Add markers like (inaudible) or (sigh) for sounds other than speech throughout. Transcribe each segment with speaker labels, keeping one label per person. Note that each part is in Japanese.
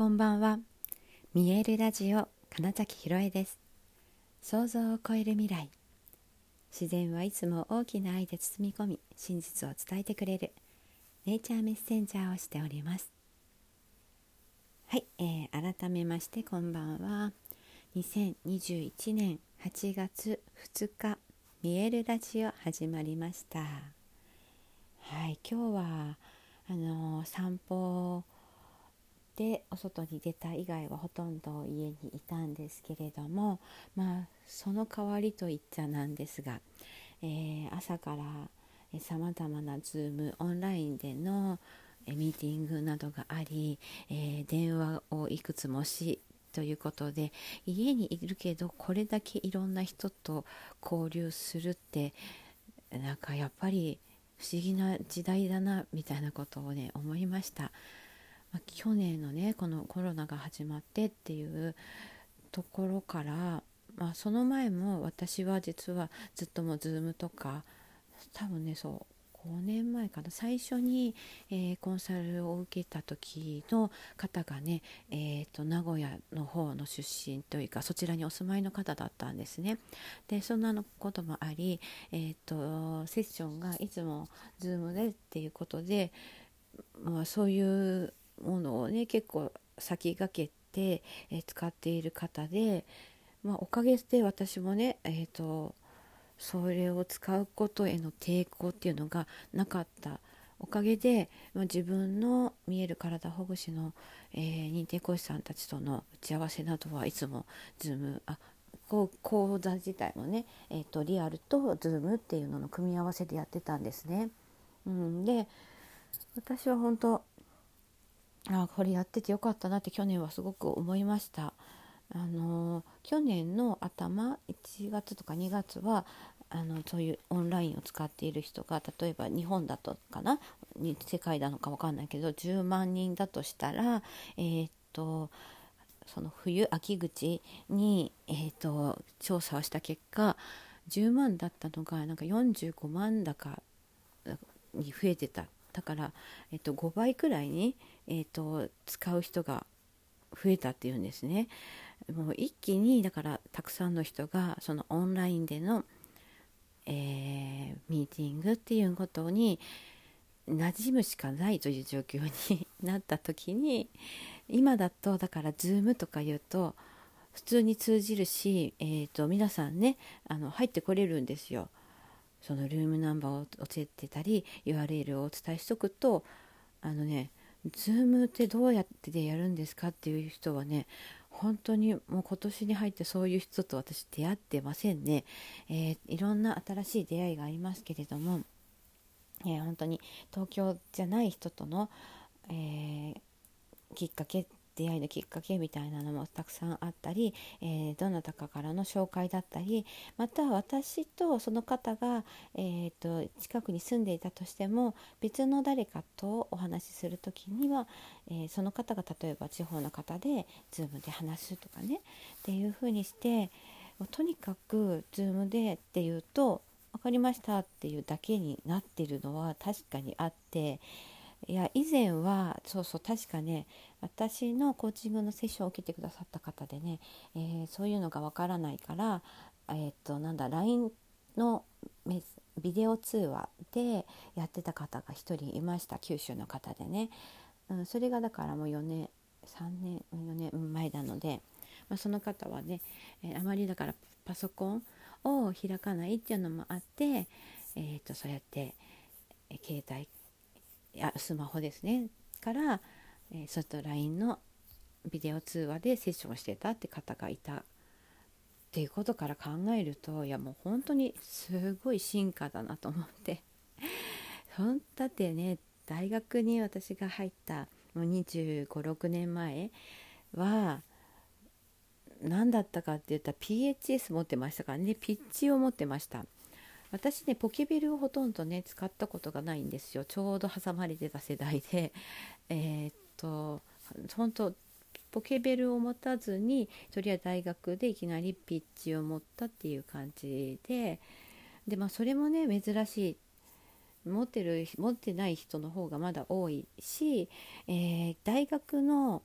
Speaker 1: こんばんは。見えるラジオ金崎ひろえです。想像を超える未来。自然はいつも大きな愛で包み込み真実を伝えてくれるネイチャーメッセンジャーをしております。はい、えー、改めましてこんばんは。2021年8月2日見えるラジオ始まりました。はい今日はあのー、散歩でお外に出た以外はほとんど家にいたんですけれどもまあその代わりといっちゃなんですが、えー、朝からさまざまな Zoom オンラインでのミーティングなどがあり、えー、電話をいくつもしということで家にいるけどこれだけいろんな人と交流するってなんかやっぱり不思議な時代だなみたいなことをね思いました。まあ、去年のねこのコロナが始まってっていうところから、まあ、その前も私は実はずっともう Zoom とか多分ねそう5年前かな最初に、えー、コンサルを受けた時の方がね、えーと、名古屋の方の出身というかそちらにお住まいの方だったんですね。でそんなのこともあり、えーと、セッションがいつも Zoom でっていうことで、まあ、そういうものをね結構先駆けて、え使っている方で、まあ、おかげで私もね、えーと、それを使うことへの抵抗っていうのがなかったおかげで、まあ、自分の見える体ほぐしの、えー、認定講師さんたちとの打ち合わせなどはいつも Zoom あ講座自体もね、えーと、リアルと Zoom っていうのの組み合わせでやってたんですね。うん、で私は本当あこれやっててよかったなって去年はすごく思いました。あの去年の頭1月とか2月はあのそういうオンラインを使っている人が例えば日本だとかな世界なのか分かんないけど10万人だとしたらえー、っとその冬秋口に、えー、っと調査をした結果10万だったのがなんか45万だかに増えてただから、えっと、5倍くらいに、えっと、使う人が増えたっていうんですね。もう一気にだからたくさんの人がそのオンラインでの、えー、ミーティングっていうことに馴染むしかないという状況になった時に今だとだから Zoom とか言うと普通に通じるし、えーと皆さんねあの入ってこれるんですよ。そのルームナンバーを教えてたり URL をお伝えしとくとあのね Zoom ってどうやってでやるんですかっていう人はね本当にもう今年に入ってそういう人と私出会ってませんね、えー、いろんな新しい出会いがありますけれども、えー、本当に東京じゃない人との、えー、きっかけ出会いのきっかけみたいなのもたくさんあったり、えー、どなたかからの紹介だったりまた私とその方が、えーと、近くに住んでいたとしても別の誰かとお話しする時には、えー、その方が例えば地方の方で Zoom で話すとかねっていう風にしてとにかく Zoom でっていうと分かりましたっていうだけになってるのは確かにあっていや以前はそうそう確かね私のコーチングのセッションを受けてくださった方でね、えー、そういうのがわからないからえー、っとなんだ LINE のビデオ通話でやってた方が1人いました九州の方でね、うん、それがだからもう4年3年4年前なので、まあ、その方はね、えー、あまりだからパソコンを開かないっていうのもあって、えー、とそうやって、え携帯やスマホですね。から、えー、そと LINE のビデオ通話でセッションしてたって方がいた。っていうことから考えるといやもう本当にすごい進化だなと思って。(laughs) だってね大学に私が入ったもう2 5 6年前は何だったかって言ったら PHS 持ってましたからね。ピッチを持ってました。私ねポケベルをほとんどね使ったことがないんですよ。ちょうど挟まれてた世代で。(laughs) えー、っと本当ポケベルを持たずにとりあえず大学でいきなりピッチを持ったっていう感じで。でまあそれもね珍しい。持ってる持ってない人の方がまだ多いし、えー、大学の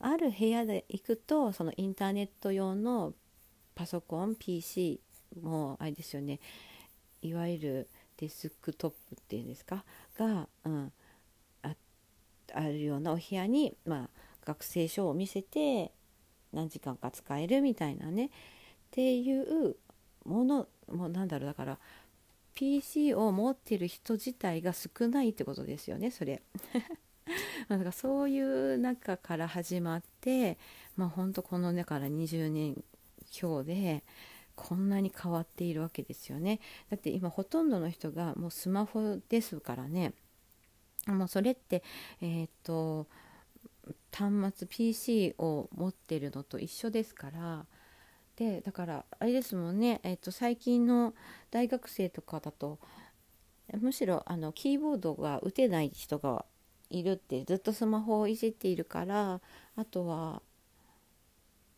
Speaker 1: ある部屋で行くとそのインターネット用のパソコン PC もあれですよね。いわゆるデスクトップっていうんですか？が、うん、ああるようなお部屋に、まあ、学生証を見せて何時間か使えるみたいなね。っていうものもなんだろうだから PC を持ってる人自体が少ないってことですよねそれ。(laughs) なんかそういう中から始まってまあ本当このだから20年強でこんなに変わっているわけですよね。だって今ほとんどの人がもうスマホですからね。もうそれってえっ、と端末 PC を持ってるのと一緒ですから。でだからあれですもんね、えーと、最近の大学生とかだとむしろあのキーボードが打てない人がいるってずっとスマホをいじっているからあとは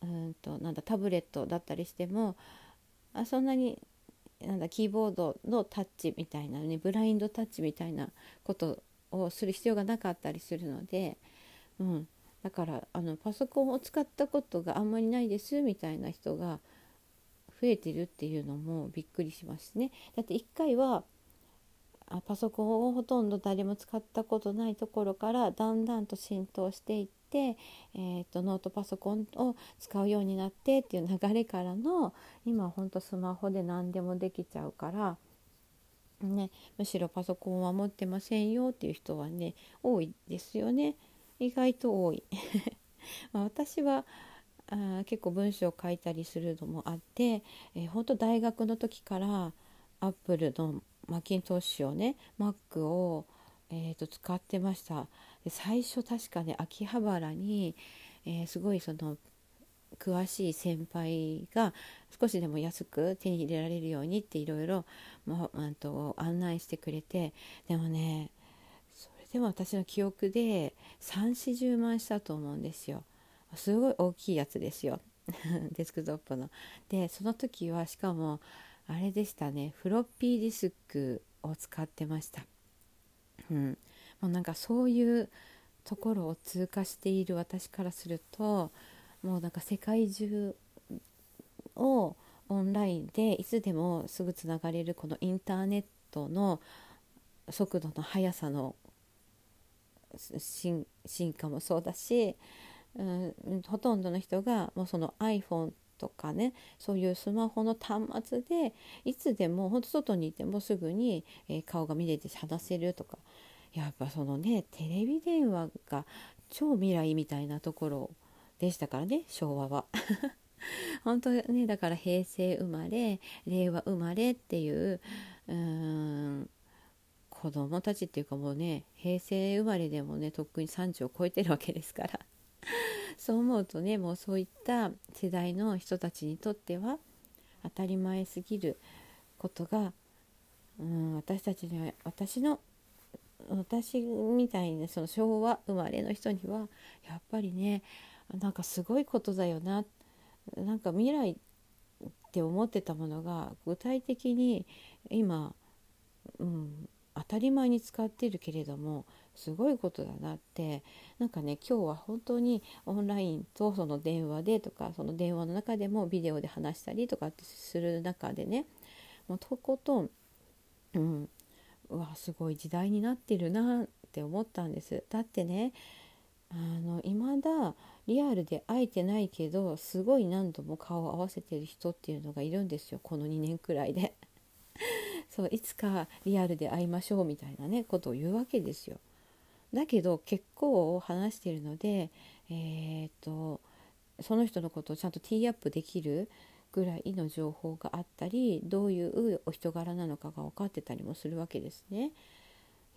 Speaker 1: うんとなんだタブレットだったりしてもあそんなになんだキーボードのタッチみたいなねブラインドタッチみたいなことをする必要がなかったりするので、うん、だからあのパソコンを使ったことがあんまりないですみたいな人が増えてるっていうのもびっくりしますね。だって1回はあパソコンをほとんど誰も使ったことないところからだんだんと浸透していって、えーと、ノートパソコンを使うようになってっていう流れからの今ほんとスマホで何でもできちゃうから。ね、むしろパソコンは持ってませんよっていう人はね多いですよね。意外と多い (laughs) ま私はあ結構文章を書いたりするのもあって、えー、本当大学の時からアップルのマッキントッシュをね Mac を、えーと、使ってました。で最初確かね秋葉原に、えー、すごいその詳しい先輩が少しでも安く手に入れられるようにっていろいろ案内してくれてでもねそれでも私の記憶で340万したと思うんですよ。すごい大きいやつですよ。(laughs) デスクトップの。でその時はしかもあれでしたねフロッピーディスクを使ってました。うん。もうなんかそういうところを通過している私からするともうなんか世界中をオンラインでいつでもすぐつながれるこのインターネットの速度の速さの進化もそうだし、うん、ほとんどの人がもうその iPhone とかねそういうスマホの端末でいつでもほんと外にいてもすぐに、え、顔が見れて話せるとかやっぱそのねテレビ電話が超未来みたいなところでしたからね昭和は。(laughs) 本当ねだから平成生まれ令和生まれっていううーん子供たちっていうかもうね平成生まれでもねとっくに30を超えてるわけですから (laughs) そう思うとねもうそういった世代の人たちにとっては当たり前すぎることが、うん、私たちには私の私みたいなその昭和生まれの人にはやっぱりねなんかすごいことだよななんか未来って思ってたものが具体的に今、うん、当たり前に使ってるけれどもすごいことだなってなんかね今日は本当にオンラインとその電話でとかその電話の中でもビデオで話したりとかってする中でねもうとことん、うん、うわすごい時代になってるなって思ったんです。だってねあの未だリアルで会えてないけどすごい何度も顔を合わせてる人っていうのがいるんですよこの2年くらいで。(laughs) そういつかリアルで会いましょうみたいなねことを言うわけですよ。だけど結構話してるので、えー、っとその人のことをちゃんとティーアップできるぐらいの情報があったりどういうお人柄なのかが分かってたりもするわけですね。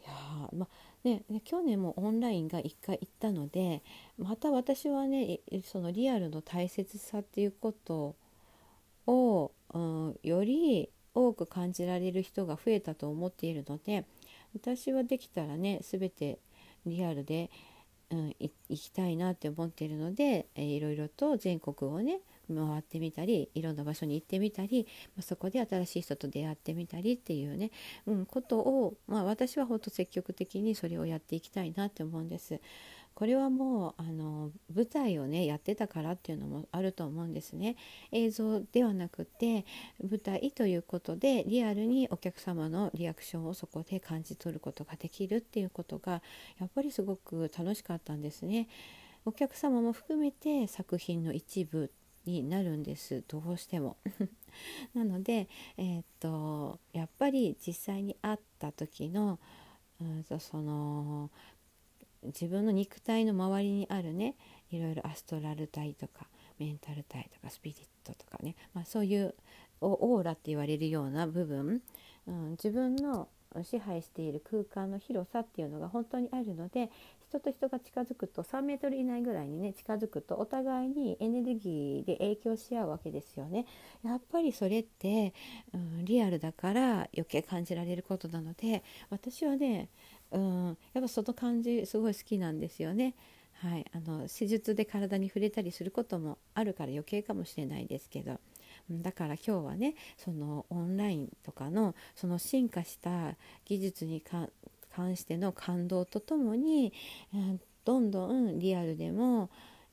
Speaker 1: いやまあね、去年もオンラインが1回行ったのでまた私はねそのリアルの大切さっていうことを、うん、より多く感じられる人が増えたと思っているので私はできたらね全てリアルで、うん、行きたいなって思っているので、えー、いろいろと全国をね回ってみたりいろんな場所に行ってみたり、まあ、そこで新しい人と出会ってみたりっていうね、うん、ことを、まあ、私は本当積極的にそれをやっていきたいなって思うんです。これはもうあの舞台をねやってたからっていうのもあると思うんですね映像ではなくて舞台ということでリアルにお客様のリアクションをそこで感じ取ることができるっていうことがやっぱりすごく楽しかったんですねお客様も含めて作品の一部になるんです。どうしても。(laughs) なので、えー、っとやっぱり実際に会った時のうんその自分の肉体の周りにあるねいろいろアストラル体とかメンタル体とかスピリットとかね、まあ、そういうオーラって言われるような部分、うん、自分の支配している空間の広さっていうのが本当にあるので人と人が近づくと3メートル以内ぐらいにね近づくとお互いにエネルギーで影響し合うわけですよね。やっぱりそれって、うん、リアルだから余計感じられることなので私はね、うん、やっぱその感じすごい好きなんですよね。はい、あの施術で体に触れたりすることもあるから余計かもしれないですけど。だから今日はねそのオンラインとかのその進化した技術に関しての感動とともに、うん、どんどんリアルでも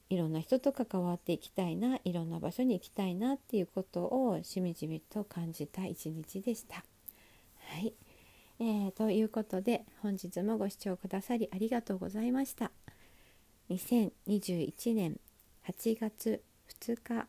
Speaker 1: いろんな人と関わっていきたいないろんな場所に行きたいなっていうことをしみじみと感じた一日でした。はい、えー、ということで本日もご視聴くださりありがとうございました。2021年8月2日